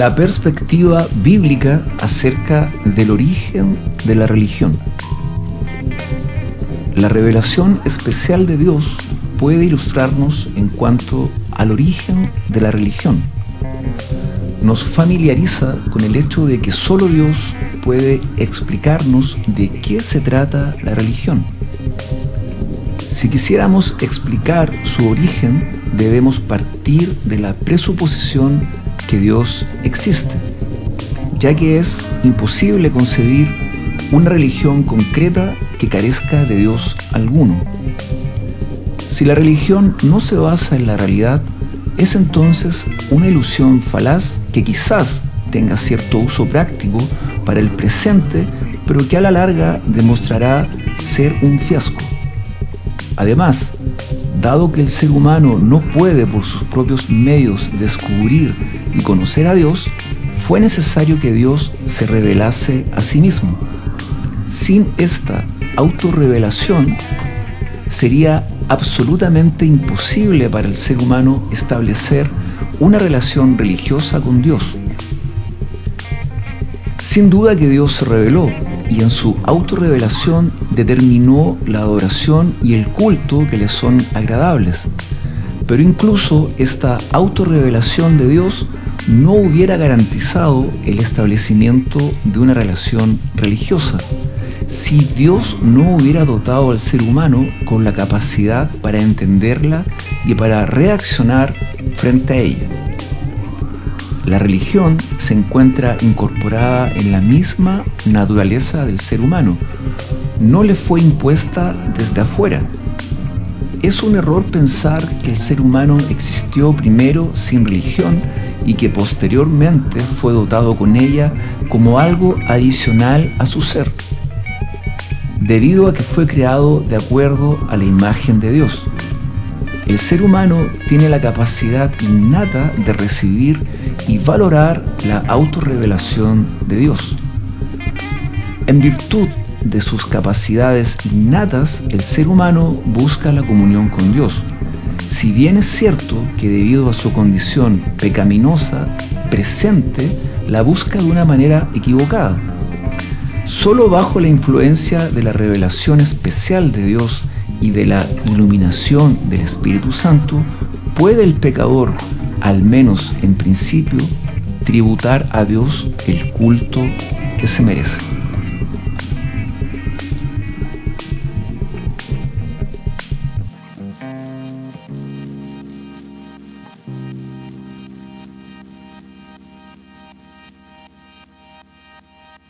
la perspectiva bíblica acerca del origen de la religión. La revelación especial de Dios puede ilustrarnos en cuanto al origen de la religión. Nos familiariza con el hecho de que solo Dios puede explicarnos de qué se trata la religión. Si quisiéramos explicar su origen, debemos partir de la presuposición que Dios existe, ya que es imposible concebir una religión concreta que carezca de Dios alguno. Si la religión no se basa en la realidad, es entonces una ilusión falaz que quizás tenga cierto uso práctico para el presente, pero que a la larga demostrará ser un fiasco. Además, dado que el ser humano no puede por sus propios medios descubrir y conocer a Dios, fue necesario que Dios se revelase a sí mismo. Sin esta autorrevelación, sería absolutamente imposible para el ser humano establecer una relación religiosa con Dios. Sin duda que Dios se reveló y en su autorrevelación determinó la adoración y el culto que le son agradables. Pero incluso esta autorrevelación de Dios no hubiera garantizado el establecimiento de una relación religiosa si Dios no hubiera dotado al ser humano con la capacidad para entenderla y para reaccionar frente a ella. La religión se encuentra incorporada en la misma naturaleza del ser humano. No le fue impuesta desde afuera. Es un error pensar que el ser humano existió primero sin religión y que posteriormente fue dotado con ella como algo adicional a su ser, debido a que fue creado de acuerdo a la imagen de Dios. El ser humano tiene la capacidad innata de recibir y valorar la autorrevelación de Dios. En virtud de sus capacidades innatas, el ser humano busca la comunión con Dios. Si bien es cierto que debido a su condición pecaminosa presente, la busca de una manera equivocada. Solo bajo la influencia de la revelación especial de Dios y de la iluminación del Espíritu Santo, puede el pecador, al menos en principio, tributar a Dios el culto que se merece.